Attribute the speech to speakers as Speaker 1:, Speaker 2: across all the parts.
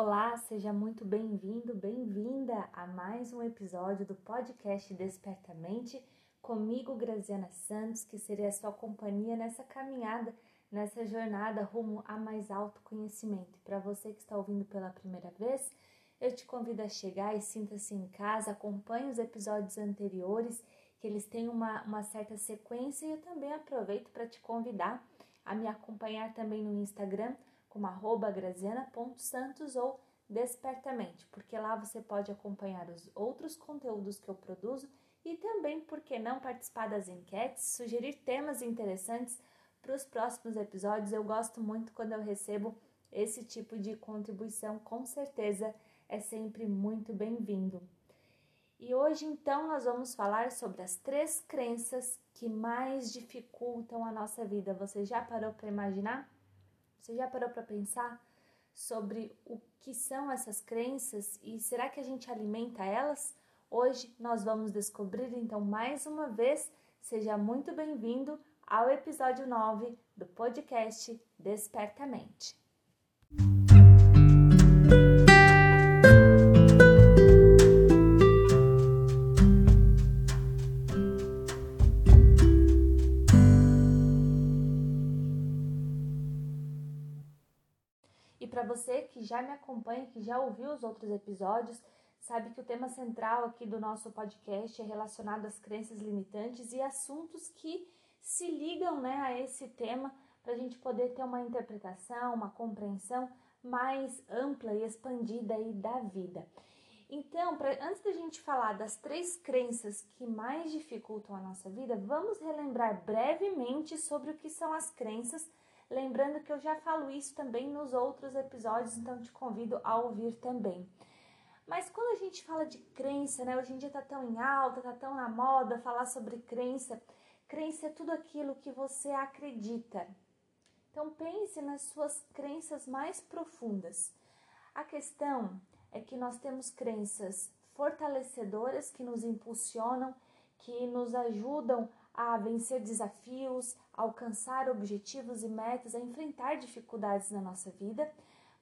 Speaker 1: Olá, seja muito bem-vindo, bem-vinda a mais um episódio do podcast Despertamente, comigo, Graziana Santos, que serei a sua companhia nessa caminhada, nessa jornada rumo a mais alto conhecimento. Para você que está ouvindo pela primeira vez, eu te convido a chegar e sinta-se em casa, acompanhe os episódios anteriores, que eles têm uma, uma certa sequência, e eu também aproveito para te convidar a me acompanhar também no Instagram como arroba graziana.santos ou despertamente, porque lá você pode acompanhar os outros conteúdos que eu produzo e também, por que não, participar das enquetes, sugerir temas interessantes para os próximos episódios. Eu gosto muito quando eu recebo esse tipo de contribuição, com certeza é sempre muito bem-vindo. E hoje, então, nós vamos falar sobre as três crenças que mais dificultam a nossa vida. Você já parou para imaginar? Você já parou para pensar sobre o que são essas crenças e será que a gente alimenta elas? Hoje nós vamos descobrir, então, mais uma vez, seja muito bem-vindo ao episódio 9 do podcast Despertamente. Você que já me acompanha, que já ouviu os outros episódios, sabe que o tema central aqui do nosso podcast é relacionado às crenças limitantes e assuntos que se ligam né, a esse tema para a gente poder ter uma interpretação, uma compreensão mais ampla e expandida aí da vida. Então, pra, antes da gente falar das três crenças que mais dificultam a nossa vida, vamos relembrar brevemente sobre o que são as crenças Lembrando que eu já falo isso também nos outros episódios, então te convido a ouvir também. Mas quando a gente fala de crença, né? Hoje em dia tá tão em alta, tá tão na moda falar sobre crença. Crença é tudo aquilo que você acredita. Então pense nas suas crenças mais profundas. A questão é que nós temos crenças fortalecedoras que nos impulsionam, que nos ajudam a vencer desafios, alcançar objetivos e metas, a enfrentar dificuldades na nossa vida,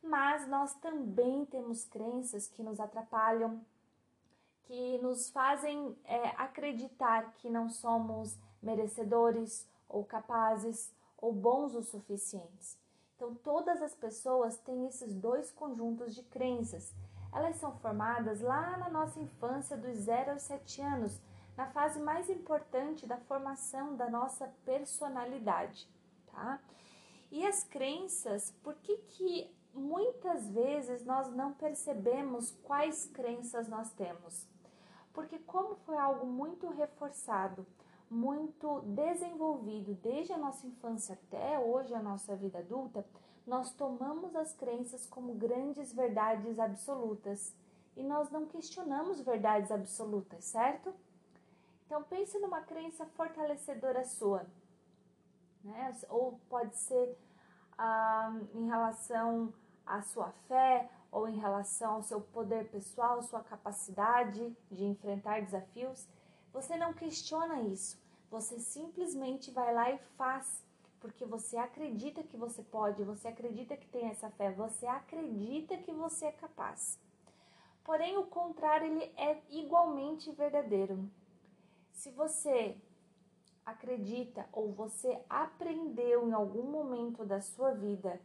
Speaker 1: mas nós também temos crenças que nos atrapalham, que nos fazem é, acreditar que não somos merecedores ou capazes ou bons o suficientes. Então, todas as pessoas têm esses dois conjuntos de crenças. Elas são formadas lá na nossa infância, dos 0 aos 7 anos, na fase mais importante da formação da nossa personalidade, tá? E as crenças, por que que muitas vezes nós não percebemos quais crenças nós temos? Porque como foi algo muito reforçado, muito desenvolvido desde a nossa infância até hoje a nossa vida adulta, nós tomamos as crenças como grandes verdades absolutas e nós não questionamos verdades absolutas, certo? Então pense numa crença fortalecedora sua, né? Ou pode ser ah, em relação à sua fé, ou em relação ao seu poder pessoal, sua capacidade de enfrentar desafios. Você não questiona isso, você simplesmente vai lá e faz, porque você acredita que você pode, você acredita que tem essa fé, você acredita que você é capaz. Porém, o contrário ele é igualmente verdadeiro. Se você acredita ou você aprendeu em algum momento da sua vida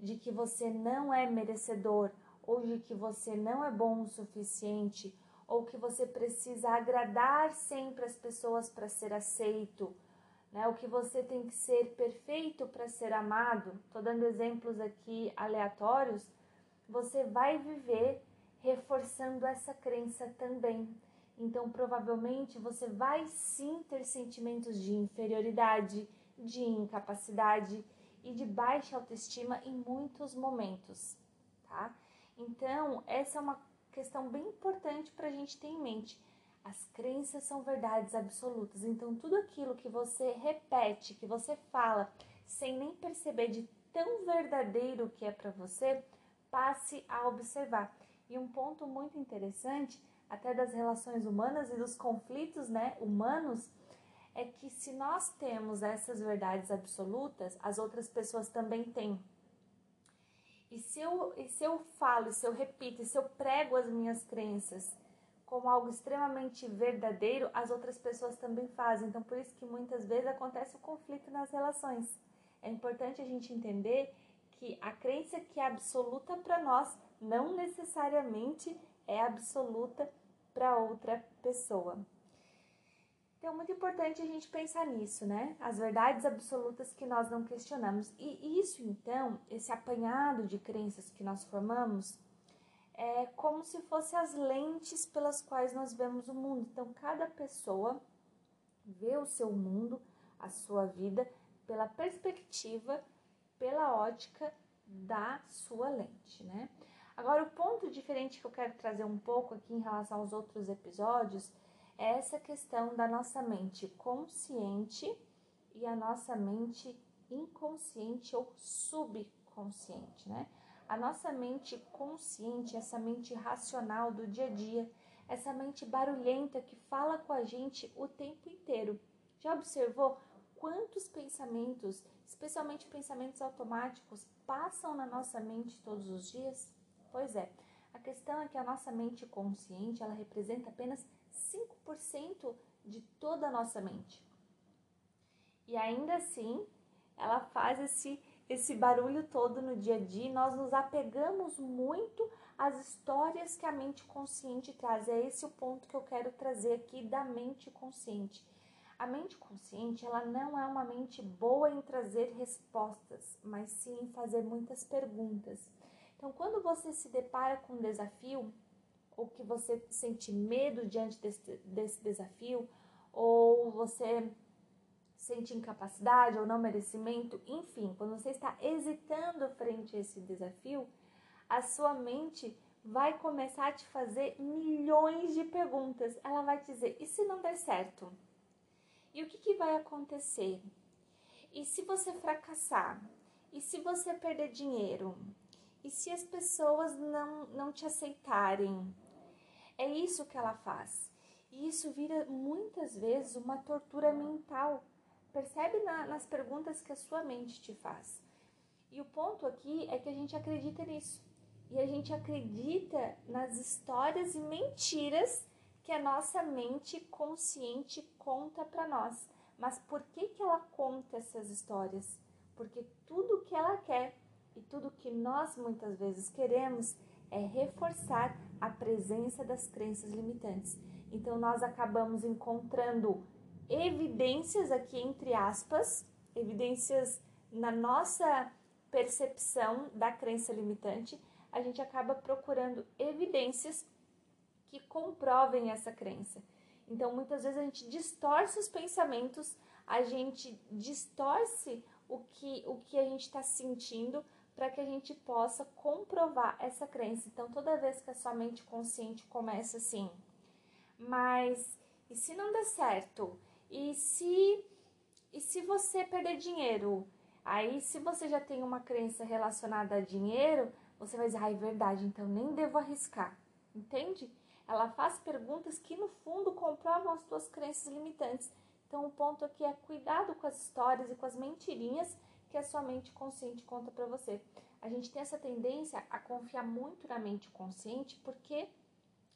Speaker 1: de que você não é merecedor ou de que você não é bom o suficiente ou que você precisa agradar sempre as pessoas para ser aceito, né? O que você tem que ser perfeito para ser amado. Tô dando exemplos aqui aleatórios. Você vai viver reforçando essa crença também. Então, provavelmente você vai sim ter sentimentos de inferioridade, de incapacidade e de baixa autoestima em muitos momentos, tá? Então, essa é uma questão bem importante para a gente ter em mente. As crenças são verdades absolutas, então tudo aquilo que você repete, que você fala, sem nem perceber de tão verdadeiro que é para você, passe a observar. E um ponto muito interessante até das relações humanas e dos conflitos né, humanos, é que se nós temos essas verdades absolutas, as outras pessoas também têm. E se eu, e se eu falo, se eu repito, e se eu prego as minhas crenças como algo extremamente verdadeiro, as outras pessoas também fazem. Então, por isso que muitas vezes acontece o conflito nas relações. É importante a gente entender que a crença que é absoluta para nós não necessariamente é absoluta para outra pessoa. Então, é muito importante a gente pensar nisso, né? As verdades absolutas que nós não questionamos. E isso, então, esse apanhado de crenças que nós formamos, é como se fossem as lentes pelas quais nós vemos o mundo. Então, cada pessoa vê o seu mundo, a sua vida, pela perspectiva, pela ótica da sua lente, né? Agora, o ponto diferente que eu quero trazer um pouco aqui em relação aos outros episódios é essa questão da nossa mente consciente e a nossa mente inconsciente ou subconsciente, né? A nossa mente consciente, essa mente racional do dia a dia, essa mente barulhenta que fala com a gente o tempo inteiro. Já observou quantos pensamentos, especialmente pensamentos automáticos, passam na nossa mente todos os dias? Pois é, a questão é que a nossa mente consciente, ela representa apenas 5% de toda a nossa mente. E ainda assim, ela faz esse, esse barulho todo no dia a dia. Nós nos apegamos muito às histórias que a mente consciente traz. É esse o ponto que eu quero trazer aqui da mente consciente. A mente consciente, ela não é uma mente boa em trazer respostas, mas sim em fazer muitas perguntas. Então, quando você se depara com um desafio, ou que você sente medo diante desse, desse desafio, ou você sente incapacidade ou não merecimento, enfim, quando você está hesitando frente a esse desafio, a sua mente vai começar a te fazer milhões de perguntas. Ela vai te dizer: e se não der certo? E o que, que vai acontecer? E se você fracassar? E se você perder dinheiro? E se as pessoas não, não te aceitarem? É isso que ela faz. E isso vira muitas vezes uma tortura mental. Percebe na, nas perguntas que a sua mente te faz. E o ponto aqui é que a gente acredita nisso. E a gente acredita nas histórias e mentiras que a nossa mente consciente conta para nós. Mas por que, que ela conta essas histórias? Porque tudo que ela quer e tudo que nós muitas vezes queremos é reforçar a presença das crenças limitantes. Então, nós acabamos encontrando evidências aqui, entre aspas, evidências na nossa percepção da crença limitante, a gente acaba procurando evidências que comprovem essa crença. Então, muitas vezes a gente distorce os pensamentos, a gente distorce o que, o que a gente está sentindo para que a gente possa comprovar essa crença. Então, toda vez que a sua mente consciente começa assim, mas e se não der certo? E se e se você perder dinheiro? Aí, se você já tem uma crença relacionada a dinheiro, você vai dizer, ah, é verdade, então nem devo arriscar. Entende? Ela faz perguntas que no fundo comprovam as suas crenças limitantes. Então, o ponto aqui é cuidado com as histórias e com as mentirinhas que a sua mente consciente conta para você. A gente tem essa tendência a confiar muito na mente consciente porque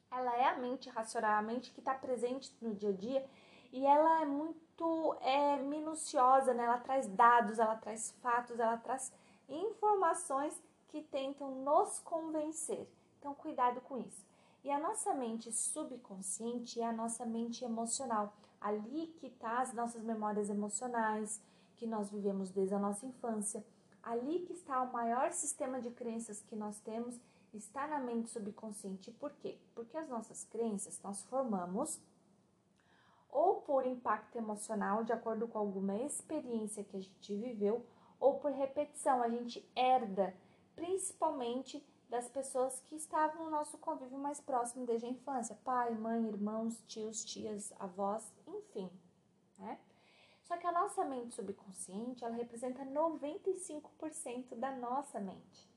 Speaker 1: ela é a mente racional, a mente que está presente no dia a dia e ela é muito é, minuciosa, né? Ela traz dados, ela traz fatos, ela traz informações que tentam nos convencer. Então, cuidado com isso. E a nossa mente subconsciente é a nossa mente emocional. Ali que está as nossas memórias emocionais, que nós vivemos desde a nossa infância. Ali que está o maior sistema de crenças que nós temos, está na mente subconsciente. Por quê? Porque as nossas crenças nós formamos ou por impacto emocional, de acordo com alguma experiência que a gente viveu, ou por repetição, a gente herda, principalmente das pessoas que estavam no nosso convívio mais próximo desde a infância, pai, mãe, irmãos, tios, tias, avós, enfim, né? Só que a nossa mente subconsciente, ela representa 95% da nossa mente.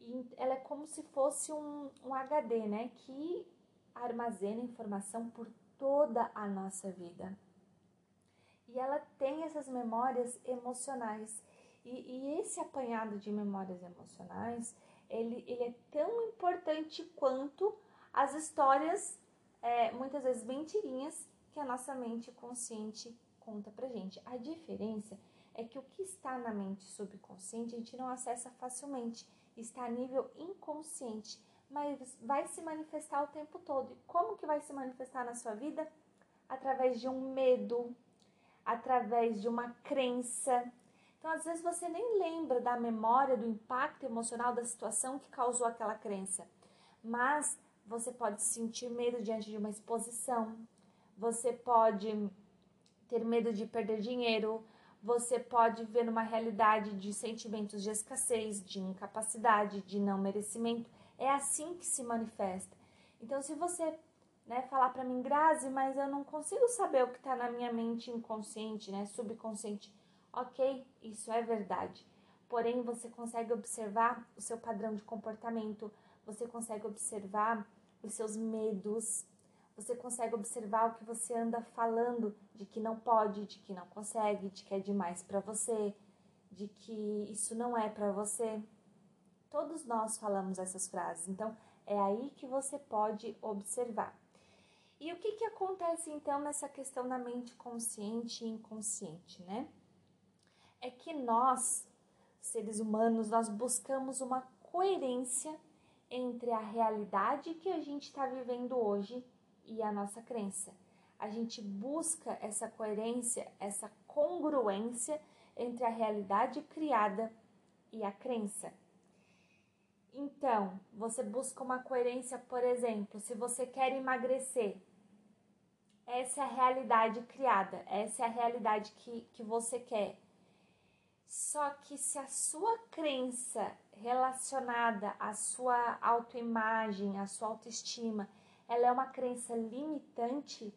Speaker 1: E ela é como se fosse um, um HD, né? Que armazena informação por toda a nossa vida. E ela tem essas memórias emocionais. E, e esse apanhado de memórias emocionais, ele, ele é tão importante quanto as histórias, é, muitas vezes mentirinhas, que a nossa mente consciente conta pra gente. A diferença é que o que está na mente subconsciente a gente não acessa facilmente, está a nível inconsciente, mas vai se manifestar o tempo todo. E como que vai se manifestar na sua vida? Através de um medo, através de uma crença. Então, às vezes você nem lembra da memória, do impacto emocional da situação que causou aquela crença, mas você pode sentir medo diante de uma exposição, você pode ter medo de perder dinheiro, você pode ver uma realidade de sentimentos de escassez, de incapacidade, de não merecimento. É assim que se manifesta. Então, se você né, falar para mim, Grazi, mas eu não consigo saber o que está na minha mente inconsciente, né, subconsciente. Ok, isso é verdade. Porém, você consegue observar o seu padrão de comportamento, você consegue observar os seus medos, você consegue observar o que você anda falando de que não pode, de que não consegue, de que é demais para você, de que isso não é para você. Todos nós falamos essas frases, então é aí que você pode observar. E o que, que acontece então nessa questão da mente consciente e inconsciente, né? É que nós, seres humanos, nós buscamos uma coerência entre a realidade que a gente está vivendo hoje e a nossa crença. A gente busca essa coerência, essa congruência entre a realidade criada e a crença. Então, você busca uma coerência, por exemplo, se você quer emagrecer, essa é a realidade criada, essa é a realidade que, que você quer. Só que se a sua crença relacionada à sua autoimagem, à sua autoestima, ela é uma crença limitante,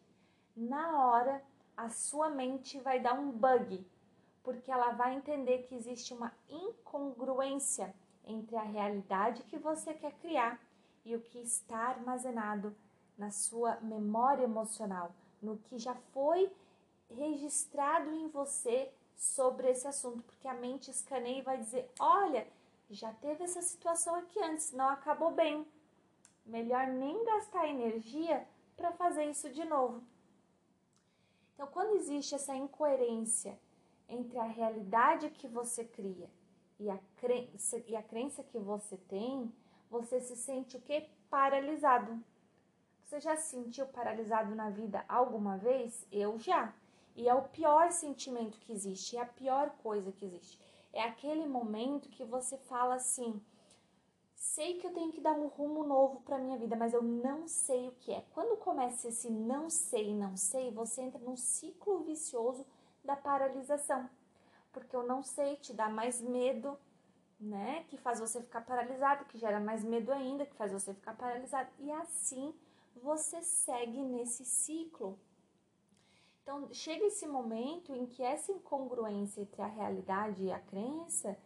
Speaker 1: na hora a sua mente vai dar um bug, porque ela vai entender que existe uma incongruência entre a realidade que você quer criar e o que está armazenado na sua memória emocional, no que já foi registrado em você sobre esse assunto, porque a mente escaneia e vai dizer: olha, já teve essa situação aqui antes, não acabou bem melhor nem gastar energia para fazer isso de novo. Então, quando existe essa incoerência entre a realidade que você cria e a crença, e a crença que você tem, você se sente o que? Paralisado. Você já se sentiu paralisado na vida alguma vez? Eu já. E é o pior sentimento que existe, é a pior coisa que existe. É aquele momento que você fala assim: sei que eu tenho que dar um rumo novo para minha vida, mas eu não sei o que é. Quando começa esse não sei, não sei, você entra num ciclo vicioso da paralisação. Porque eu não sei te dá mais medo, né? Que faz você ficar paralisado, que gera mais medo ainda, que faz você ficar paralisado. E assim você segue nesse ciclo. Então, chega esse momento em que essa incongruência entre a realidade e a crença,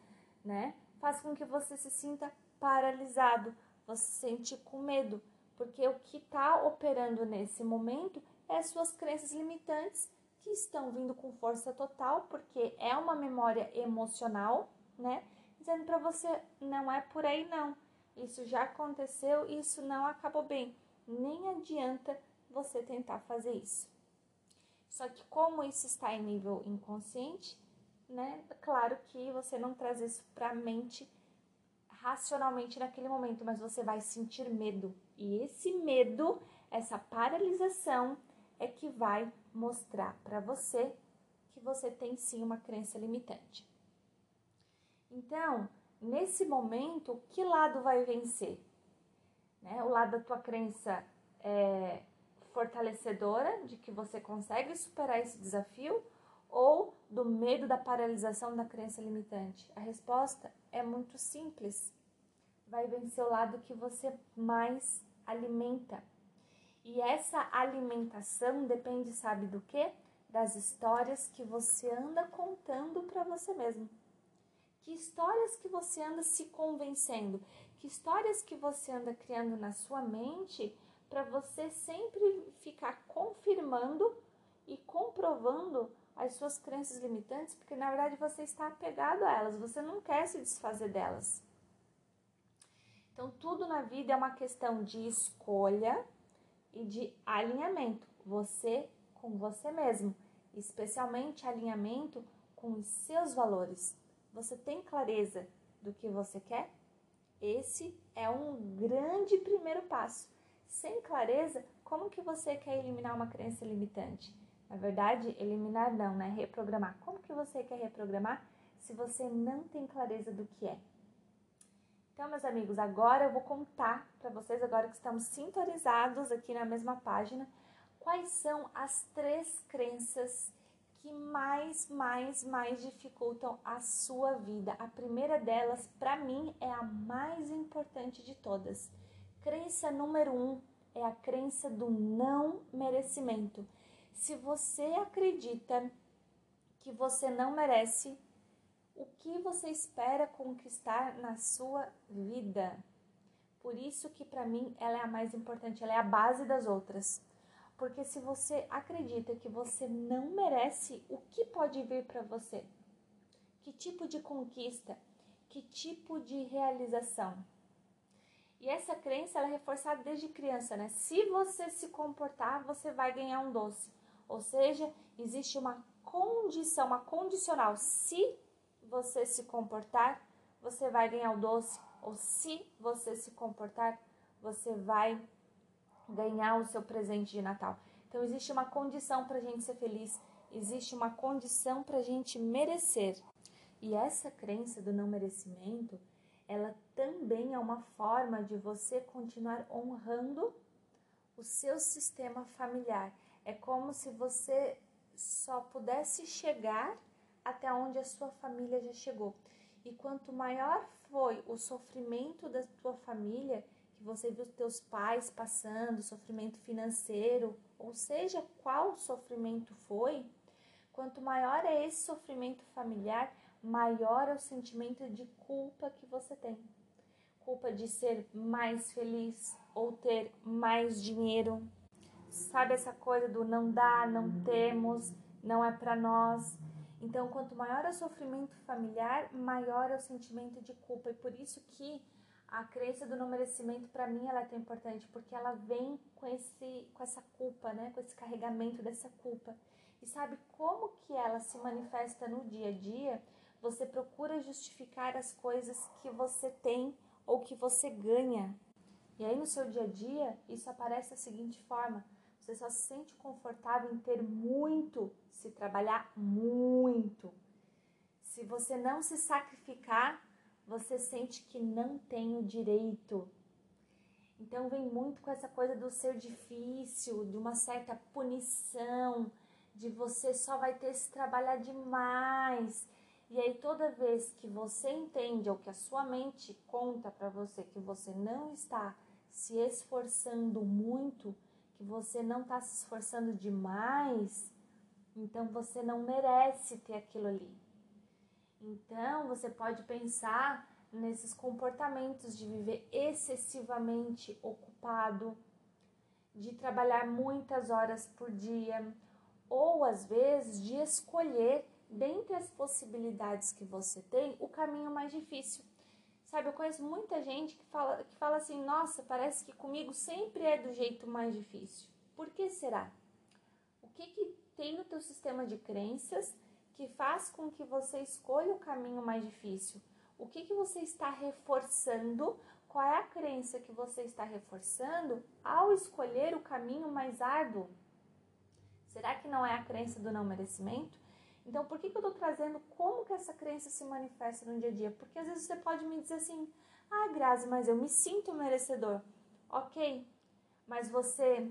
Speaker 1: né, faz com que você se sinta paralisado, você se sente com medo, porque o que está operando nesse momento é suas crenças limitantes que estão vindo com força total, porque é uma memória emocional, né? Dizendo para você, não é por aí não. Isso já aconteceu, isso não acabou bem. Nem adianta você tentar fazer isso. Só que como isso está em nível inconsciente, né? Claro que você não traz isso para a mente racionalmente naquele momento, mas você vai sentir medo. E esse medo, essa paralisação, é que vai mostrar para você que você tem sim uma crença limitante. Então, nesse momento, que lado vai vencer? Né? O lado da tua crença é fortalecedora, de que você consegue superar esse desafio, ou do medo da paralisação da crença limitante? A resposta é muito simples. Vai vencer o lado que você mais alimenta. E essa alimentação depende, sabe do quê? Das histórias que você anda contando para você mesmo. Que histórias que você anda se convencendo? Que histórias que você anda criando na sua mente para você sempre ficar confirmando e comprovando as suas crenças limitantes porque na verdade você está apegado a elas, você não quer se desfazer delas. Então, tudo na vida é uma questão de escolha e de alinhamento, você com você mesmo, especialmente alinhamento com os seus valores. Você tem clareza do que você quer? Esse é um grande primeiro passo. Sem clareza, como que você quer eliminar uma crença limitante? Na verdade, eliminar não, né? Reprogramar. Como que você quer reprogramar se você não tem clareza do que é? Então, meus amigos, agora eu vou contar para vocês, agora que estamos sintonizados aqui na mesma página, quais são as três crenças que mais, mais, mais dificultam a sua vida. A primeira delas, para mim, é a mais importante de todas. Crença número um é a crença do não merecimento. Se você acredita que você não merece, o que você espera conquistar na sua vida? Por isso que para mim ela é a mais importante, ela é a base das outras. Porque se você acredita que você não merece, o que pode vir para você? Que tipo de conquista? Que tipo de realização? E essa crença ela é reforçada desde criança, né? Se você se comportar, você vai ganhar um doce. Ou seja, existe uma condição, uma condicional. Se você se comportar, você vai ganhar o doce. Ou se você se comportar, você vai ganhar o seu presente de Natal. Então, existe uma condição para a gente ser feliz, existe uma condição para a gente merecer. E essa crença do não merecimento, ela também é uma forma de você continuar honrando o seu sistema familiar. É como se você só pudesse chegar até onde a sua família já chegou. E quanto maior foi o sofrimento da tua família, que você viu teus pais passando, sofrimento financeiro, ou seja, qual sofrimento foi, quanto maior é esse sofrimento familiar, maior é o sentimento de culpa que você tem. Culpa de ser mais feliz ou ter mais dinheiro. Sabe essa coisa do não dá, não temos, não é para nós. Então, quanto maior o sofrimento familiar, maior é o sentimento de culpa. E por isso que a crença do não merecimento para mim ela é tão importante porque ela vem com esse com essa culpa, né, com esse carregamento dessa culpa. E sabe como que ela se manifesta no dia a dia? Você procura justificar as coisas que você tem ou que você ganha. E aí no seu dia a dia, isso aparece da seguinte forma: você só se sente confortável em ter muito se trabalhar muito. Se você não se sacrificar, você sente que não tem o direito. Então vem muito com essa coisa do ser difícil, de uma certa punição, de você só vai ter se trabalhar demais. E aí toda vez que você entende ou que a sua mente conta para você que você não está se esforçando muito, que você não está se esforçando demais, então você não merece ter aquilo ali. Então, você pode pensar nesses comportamentos de viver excessivamente ocupado, de trabalhar muitas horas por dia, ou às vezes de escolher dentre as possibilidades que você tem o caminho mais difícil. Sabe, eu conheço muita gente que fala, que fala assim: nossa, parece que comigo sempre é do jeito mais difícil. Por que será? O que, que tem no teu sistema de crenças que faz com que você escolha o caminho mais difícil? O que, que você está reforçando? Qual é a crença que você está reforçando ao escolher o caminho mais árduo? Será que não é a crença do não merecimento? Então, por que, que eu estou trazendo como que essa crença se manifesta no dia a dia? Porque às vezes você pode me dizer assim, ah, Grazi, mas eu me sinto merecedor. Ok, mas você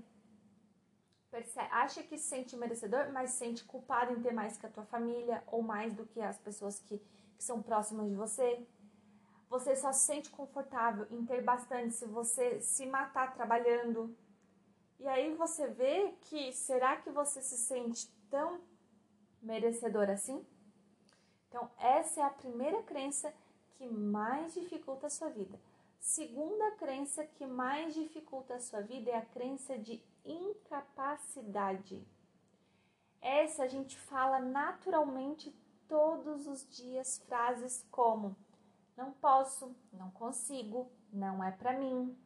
Speaker 1: percebe, acha que se sente merecedor, mas se sente culpado em ter mais que a tua família ou mais do que as pessoas que, que são próximas de você. Você só se sente confortável em ter bastante se você se matar trabalhando. E aí você vê que será que você se sente tão merecedor assim? Então, essa é a primeira crença que mais dificulta a sua vida. Segunda crença que mais dificulta a sua vida é a crença de incapacidade. Essa a gente fala naturalmente todos os dias frases como não posso, não consigo, não é para mim.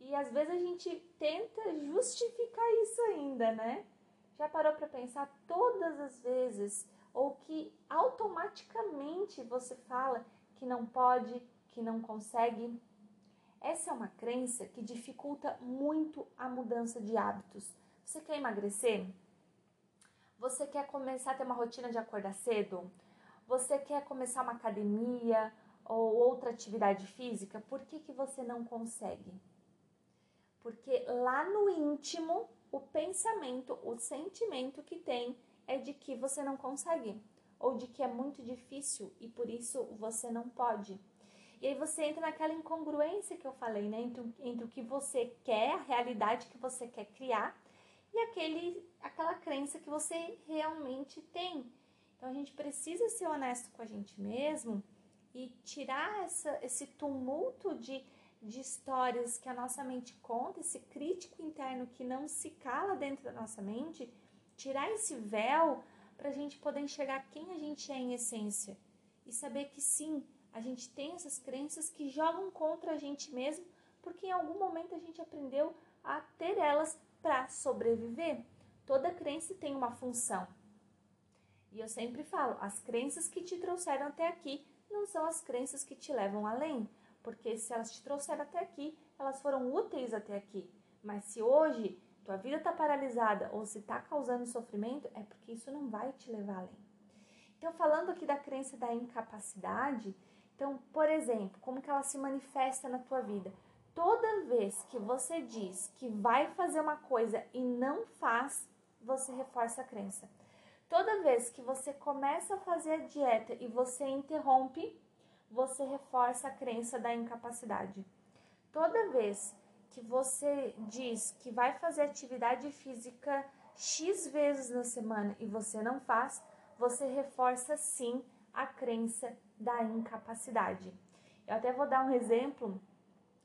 Speaker 1: E às vezes a gente tenta justificar isso ainda, né? Já parou para pensar todas as vezes ou que automaticamente você fala que não pode, que não consegue? Essa é uma crença que dificulta muito a mudança de hábitos. Você quer emagrecer? Você quer começar a ter uma rotina de acordar cedo? Você quer começar uma academia ou outra atividade física? Por que, que você não consegue? Porque lá no íntimo, o pensamento, o sentimento que tem é de que você não consegue ou de que é muito difícil e por isso você não pode. E aí você entra naquela incongruência que eu falei, né? Entre, entre o que você quer, a realidade que você quer criar e aquele, aquela crença que você realmente tem. Então a gente precisa ser honesto com a gente mesmo e tirar essa, esse tumulto de, de histórias que a nossa mente conta, esse crítico interno que não se cala dentro da nossa mente, tirar esse véu para a gente poder enxergar quem a gente é em essência e saber que sim, a gente tem essas crenças que jogam contra a gente mesmo, porque em algum momento a gente aprendeu a ter elas para sobreviver. Toda crença tem uma função. E eu sempre falo, as crenças que te trouxeram até aqui não são as crenças que te levam além, porque se elas te trouxeram até aqui, elas foram úteis até aqui. Mas se hoje tua vida está paralisada ou se está causando sofrimento, é porque isso não vai te levar além. Então, falando aqui da crença da incapacidade, então, por exemplo, como que ela se manifesta na tua vida? Toda vez que você diz que vai fazer uma coisa e não faz, você reforça a crença. Toda vez que você começa a fazer a dieta e você interrompe, você reforça a crença da incapacidade. Toda vez que você diz que vai fazer atividade física X vezes na semana e você não faz, você reforça sim a crença da incapacidade. Eu até vou dar um exemplo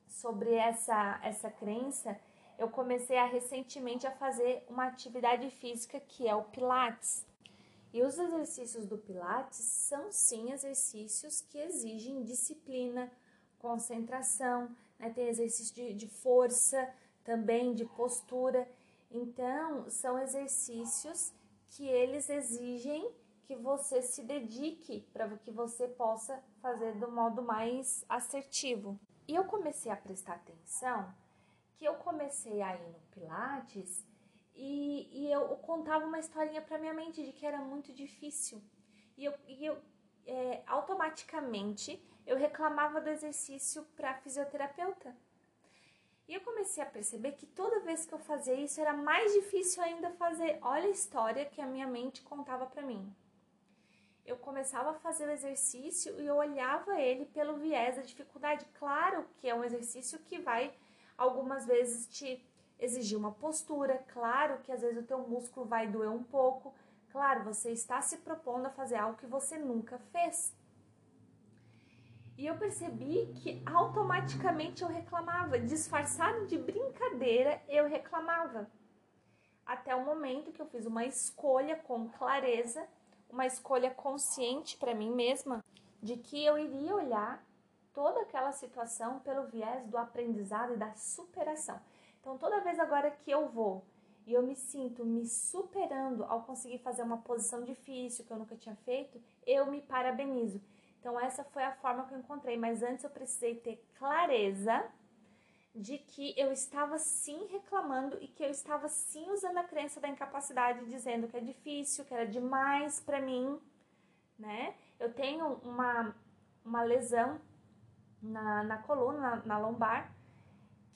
Speaker 1: sobre essa, essa crença, eu comecei a recentemente a fazer uma atividade física que é o Pilates. E os exercícios do Pilates são sim exercícios que exigem disciplina, concentração, né? tem exercício de, de força, também de postura. Então, são exercícios que eles exigem que você se dedique para que você possa fazer do modo mais assertivo. E eu comecei a prestar atenção que eu comecei a ir no Pilates e, e eu, contava uma historinha para minha mente de que era muito difícil. E eu, e eu é, automaticamente eu reclamava do exercício para fisioterapeuta. E eu comecei a perceber que toda vez que eu fazia isso era mais difícil ainda fazer. Olha a história que a minha mente contava para mim eu começava a fazer o exercício e eu olhava ele pelo viés da dificuldade. Claro que é um exercício que vai algumas vezes te exigir uma postura, claro que às vezes o teu músculo vai doer um pouco, claro, você está se propondo a fazer algo que você nunca fez. E eu percebi que automaticamente eu reclamava, disfarçado de brincadeira, eu reclamava. Até o momento que eu fiz uma escolha com clareza uma escolha consciente para mim mesma de que eu iria olhar toda aquela situação pelo viés do aprendizado e da superação. Então, toda vez agora que eu vou e eu me sinto me superando ao conseguir fazer uma posição difícil que eu nunca tinha feito, eu me parabenizo. Então, essa foi a forma que eu encontrei, mas antes eu precisei ter clareza de que eu estava sim reclamando e que eu estava sim usando a crença da incapacidade, dizendo que é difícil, que era demais para mim, né? Eu tenho uma, uma lesão na, na coluna, na, na lombar,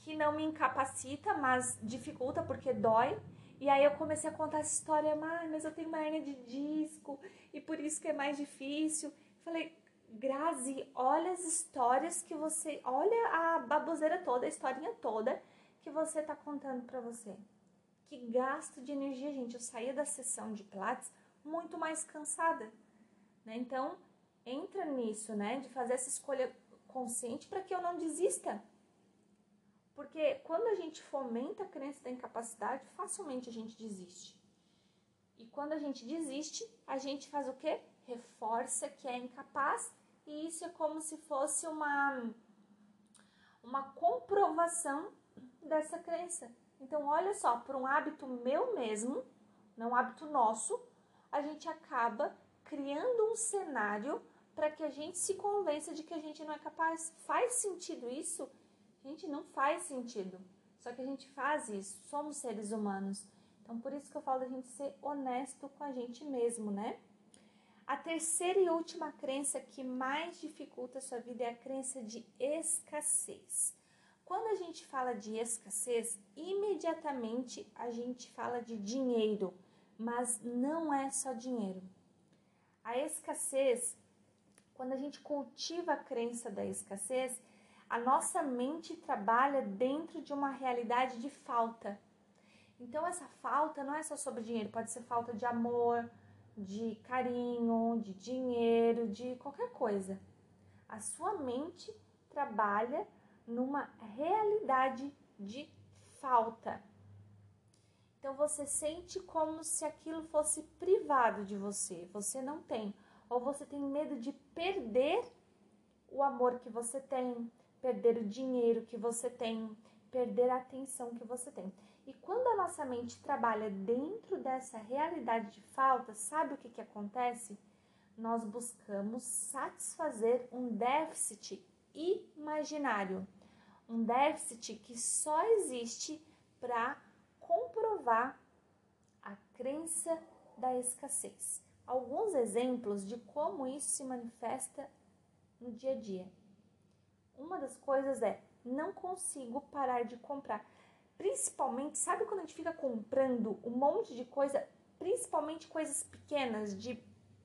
Speaker 1: que não me incapacita, mas dificulta porque dói. E aí eu comecei a contar essa história, mas eu tenho uma hernia de disco e por isso que é mais difícil. Falei, Grazi, olha as histórias que você. Olha a baboseira toda, a historinha toda que você tá contando para você. Que gasto de energia, gente. Eu saía da sessão de Pilates muito mais cansada. Né? Então, entra nisso, né? De fazer essa escolha consciente para que eu não desista. Porque quando a gente fomenta a crença da incapacidade, facilmente a gente desiste. E quando a gente desiste, a gente faz o quê? Reforça que é incapaz, e isso é como se fosse uma uma comprovação dessa crença. Então, olha só, por um hábito meu mesmo, não um hábito nosso, a gente acaba criando um cenário para que a gente se convença de que a gente não é capaz. Faz sentido isso? Gente, não faz sentido. Só que a gente faz isso, somos seres humanos. Então, por isso que eu falo da gente ser honesto com a gente mesmo, né? A terceira e última crença que mais dificulta a sua vida é a crença de escassez. Quando a gente fala de escassez, imediatamente a gente fala de dinheiro, mas não é só dinheiro. A escassez, quando a gente cultiva a crença da escassez, a nossa mente trabalha dentro de uma realidade de falta. Então, essa falta não é só sobre dinheiro, pode ser falta de amor, de carinho, de dinheiro, de qualquer coisa. A sua mente trabalha numa realidade de falta. Então você sente como se aquilo fosse privado de você, você não tem, ou você tem medo de perder o amor que você tem, perder o dinheiro que você tem, perder a atenção que você tem. E quando a nossa mente trabalha dentro dessa realidade de falta, sabe o que, que acontece? Nós buscamos satisfazer um déficit imaginário. Um déficit que só existe para comprovar a crença da escassez. Alguns exemplos de como isso se manifesta no dia a dia. Uma das coisas é não consigo parar de comprar. Principalmente, sabe quando a gente fica comprando um monte de coisa, principalmente coisas pequenas de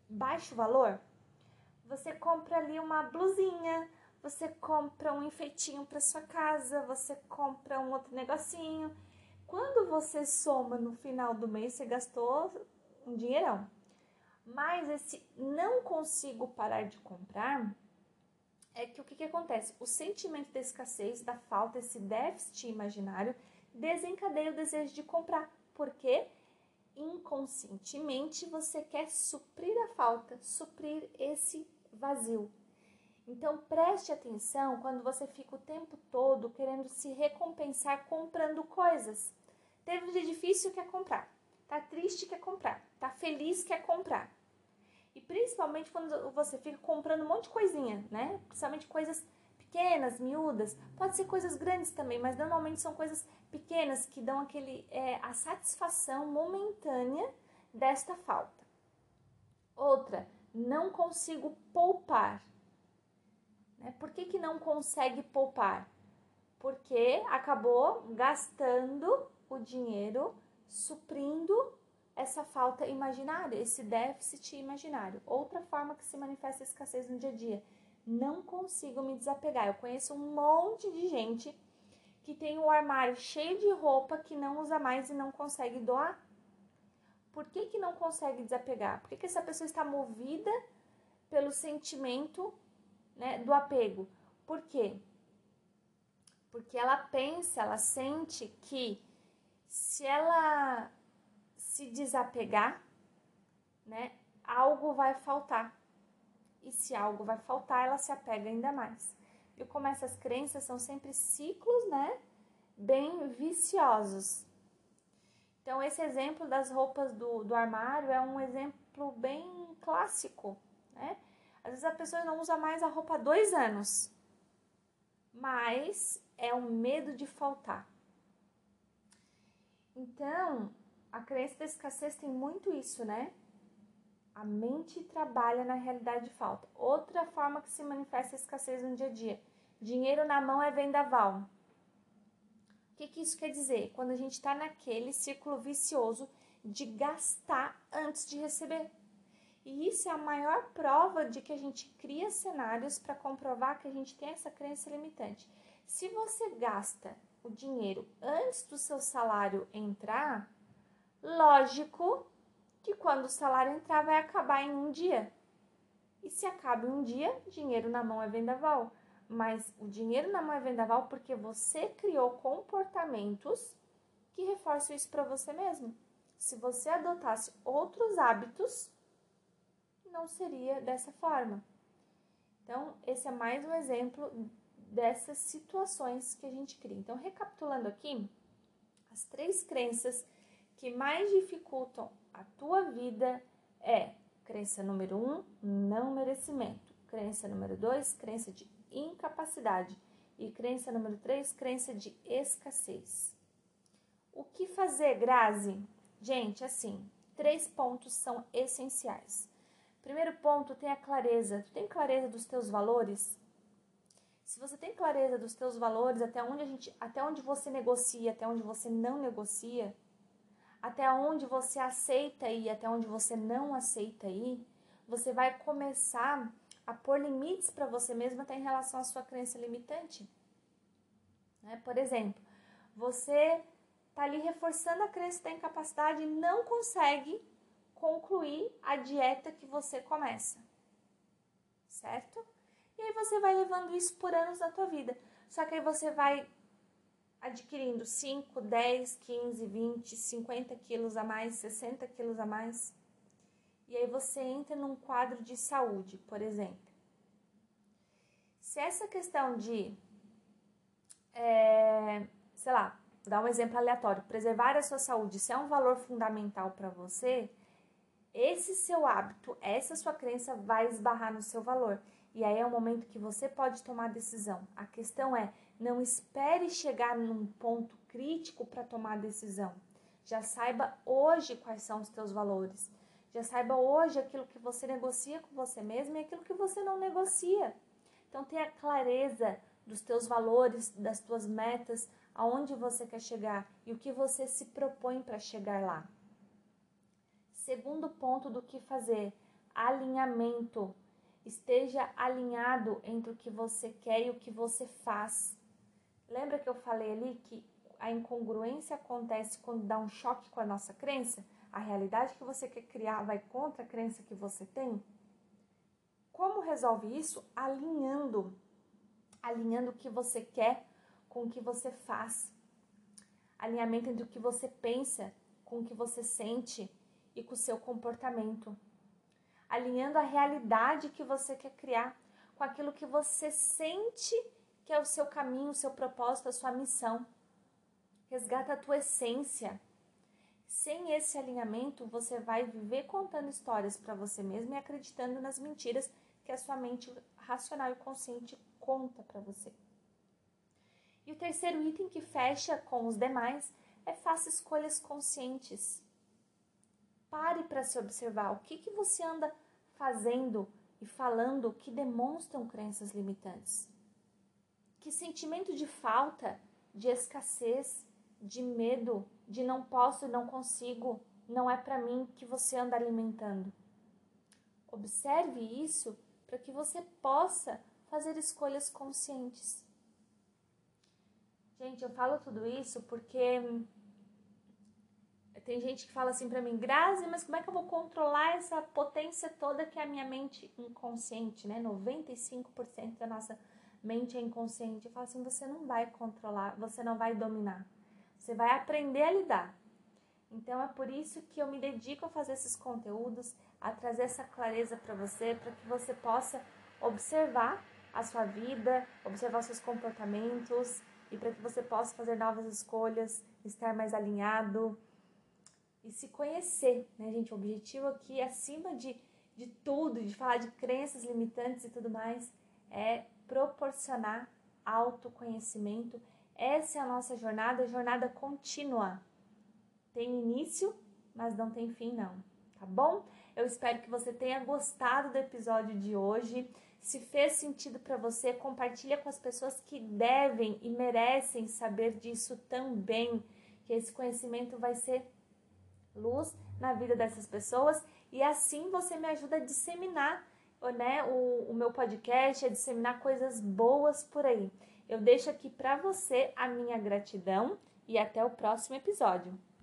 Speaker 1: baixo valor? Você compra ali uma blusinha, você compra um enfeitinho para sua casa, você compra um outro negocinho. Quando você soma no final do mês, você gastou um dinheirão. Mas esse não consigo parar de comprar é que o que, que acontece? O sentimento da escassez, da falta, esse déficit imaginário, desencadeia o desejo de comprar. Porque inconscientemente você quer suprir a falta, suprir esse vazio. Então preste atenção quando você fica o tempo todo querendo se recompensar comprando coisas. Teve um dia difícil quer comprar, tá triste quer comprar, tá feliz quer comprar. E principalmente quando você fica comprando um monte de coisinha, né? Principalmente coisas pequenas, miúdas. Pode ser coisas grandes também, mas normalmente são coisas pequenas que dão aquele é, a satisfação momentânea desta falta. Outra, não consigo poupar. Né? Por que, que não consegue poupar? Porque acabou gastando o dinheiro suprindo essa falta imaginária, esse déficit imaginário. Outra forma que se manifesta a escassez no dia a dia. Não consigo me desapegar. Eu conheço um monte de gente que tem o um armário cheio de roupa que não usa mais e não consegue doar. Por que, que não consegue desapegar? Por que, que essa pessoa está movida pelo sentimento né, do apego. Por quê? Porque ela pensa, ela sente que se ela se desapegar, né, algo vai faltar. E se algo vai faltar, ela se apega ainda mais. E como essas crenças são sempre ciclos, né, bem viciosos. Então, esse exemplo das roupas do, do armário é um exemplo bem clássico, né? Às vezes a pessoa não usa mais a roupa há dois anos, mas é o medo de faltar. Então, a crença da escassez tem muito isso, né? A mente trabalha na realidade de falta. Outra forma que se manifesta a escassez no dia a dia: dinheiro na mão é vendaval. O que, que isso quer dizer? Quando a gente está naquele círculo vicioso de gastar antes de receber. E isso é a maior prova de que a gente cria cenários para comprovar que a gente tem essa crença limitante. Se você gasta o dinheiro antes do seu salário entrar, lógico que quando o salário entrar vai acabar em um dia. E se acaba em um dia, dinheiro na mão é vendaval. Mas o dinheiro na mão é vendaval porque você criou comportamentos que reforçam isso para você mesmo. se você adotasse outros hábitos, não seria dessa forma. Então, esse é mais um exemplo dessas situações que a gente cria. Então, recapitulando aqui, as três crenças que mais dificultam a tua vida é crença número um, não merecimento. Crença número dois, crença de incapacidade. E crença número três, crença de escassez. O que fazer, Grazi? Gente, assim, três pontos são essenciais. Primeiro ponto, tenha clareza. Tu tem clareza dos teus valores? Se você tem clareza dos teus valores, até onde a gente, até onde você negocia, até onde você não negocia, até onde você aceita ir, até onde você não aceita ir, você vai começar a pôr limites para você mesmo até em relação à sua crença limitante. Né? Por exemplo, você está ali reforçando a crença da incapacidade e não consegue concluir a dieta que você começa, certo? E aí você vai levando isso por anos da tua vida. Só que aí você vai adquirindo 5, 10, 15, 20, 50 quilos a mais, 60 quilos a mais. E aí você entra num quadro de saúde, por exemplo. Se essa questão de, é, sei lá, dar um exemplo aleatório, preservar a sua saúde, se é um valor fundamental para você, esse seu hábito, essa sua crença vai esbarrar no seu valor. E aí é o momento que você pode tomar a decisão. A questão é, não espere chegar num ponto crítico para tomar decisão. Já saiba hoje quais são os teus valores. Já saiba hoje aquilo que você negocia com você mesmo e aquilo que você não negocia. Então tenha clareza dos teus valores, das tuas metas, aonde você quer chegar e o que você se propõe para chegar lá. Segundo ponto do que fazer, alinhamento. Esteja alinhado entre o que você quer e o que você faz. Lembra que eu falei ali que a incongruência acontece quando dá um choque com a nossa crença? A realidade que você quer criar vai contra a crença que você tem? Como resolve isso? Alinhando. Alinhando o que você quer com o que você faz. Alinhamento entre o que você pensa com o que você sente e com o seu comportamento, alinhando a realidade que você quer criar com aquilo que você sente que é o seu caminho, o seu propósito, a sua missão. Resgata a tua essência. Sem esse alinhamento, você vai viver contando histórias para você mesmo e acreditando nas mentiras que a sua mente racional e consciente conta para você. E o terceiro item que fecha com os demais é faça escolhas conscientes. Pare para se observar o que, que você anda fazendo e falando que demonstram crenças limitantes. Que sentimento de falta, de escassez, de medo, de não posso, não consigo, não é para mim que você anda alimentando. Observe isso para que você possa fazer escolhas conscientes. Gente, eu falo tudo isso porque tem gente que fala assim para mim, Grazi, mas como é que eu vou controlar essa potência toda que é a minha mente inconsciente, né? 95% da nossa mente é inconsciente. Eu falo assim, você não vai controlar, você não vai dominar. Você vai aprender a lidar. Então é por isso que eu me dedico a fazer esses conteúdos, a trazer essa clareza para você, para que você possa observar a sua vida, observar seus comportamentos e para que você possa fazer novas escolhas, estar mais alinhado, e se conhecer, né, gente? O objetivo aqui, acima de, de tudo, de falar de crenças limitantes e tudo mais, é proporcionar autoconhecimento. Essa é a nossa jornada, jornada contínua. Tem início, mas não tem fim, não, tá bom? Eu espero que você tenha gostado do episódio de hoje. Se fez sentido para você, compartilha com as pessoas que devem e merecem saber disso também, que esse conhecimento vai ser luz na vida dessas pessoas e assim você me ajuda a disseminar né, o, o meu podcast, a disseminar coisas boas por aí. Eu deixo aqui para você a minha gratidão e até o próximo episódio.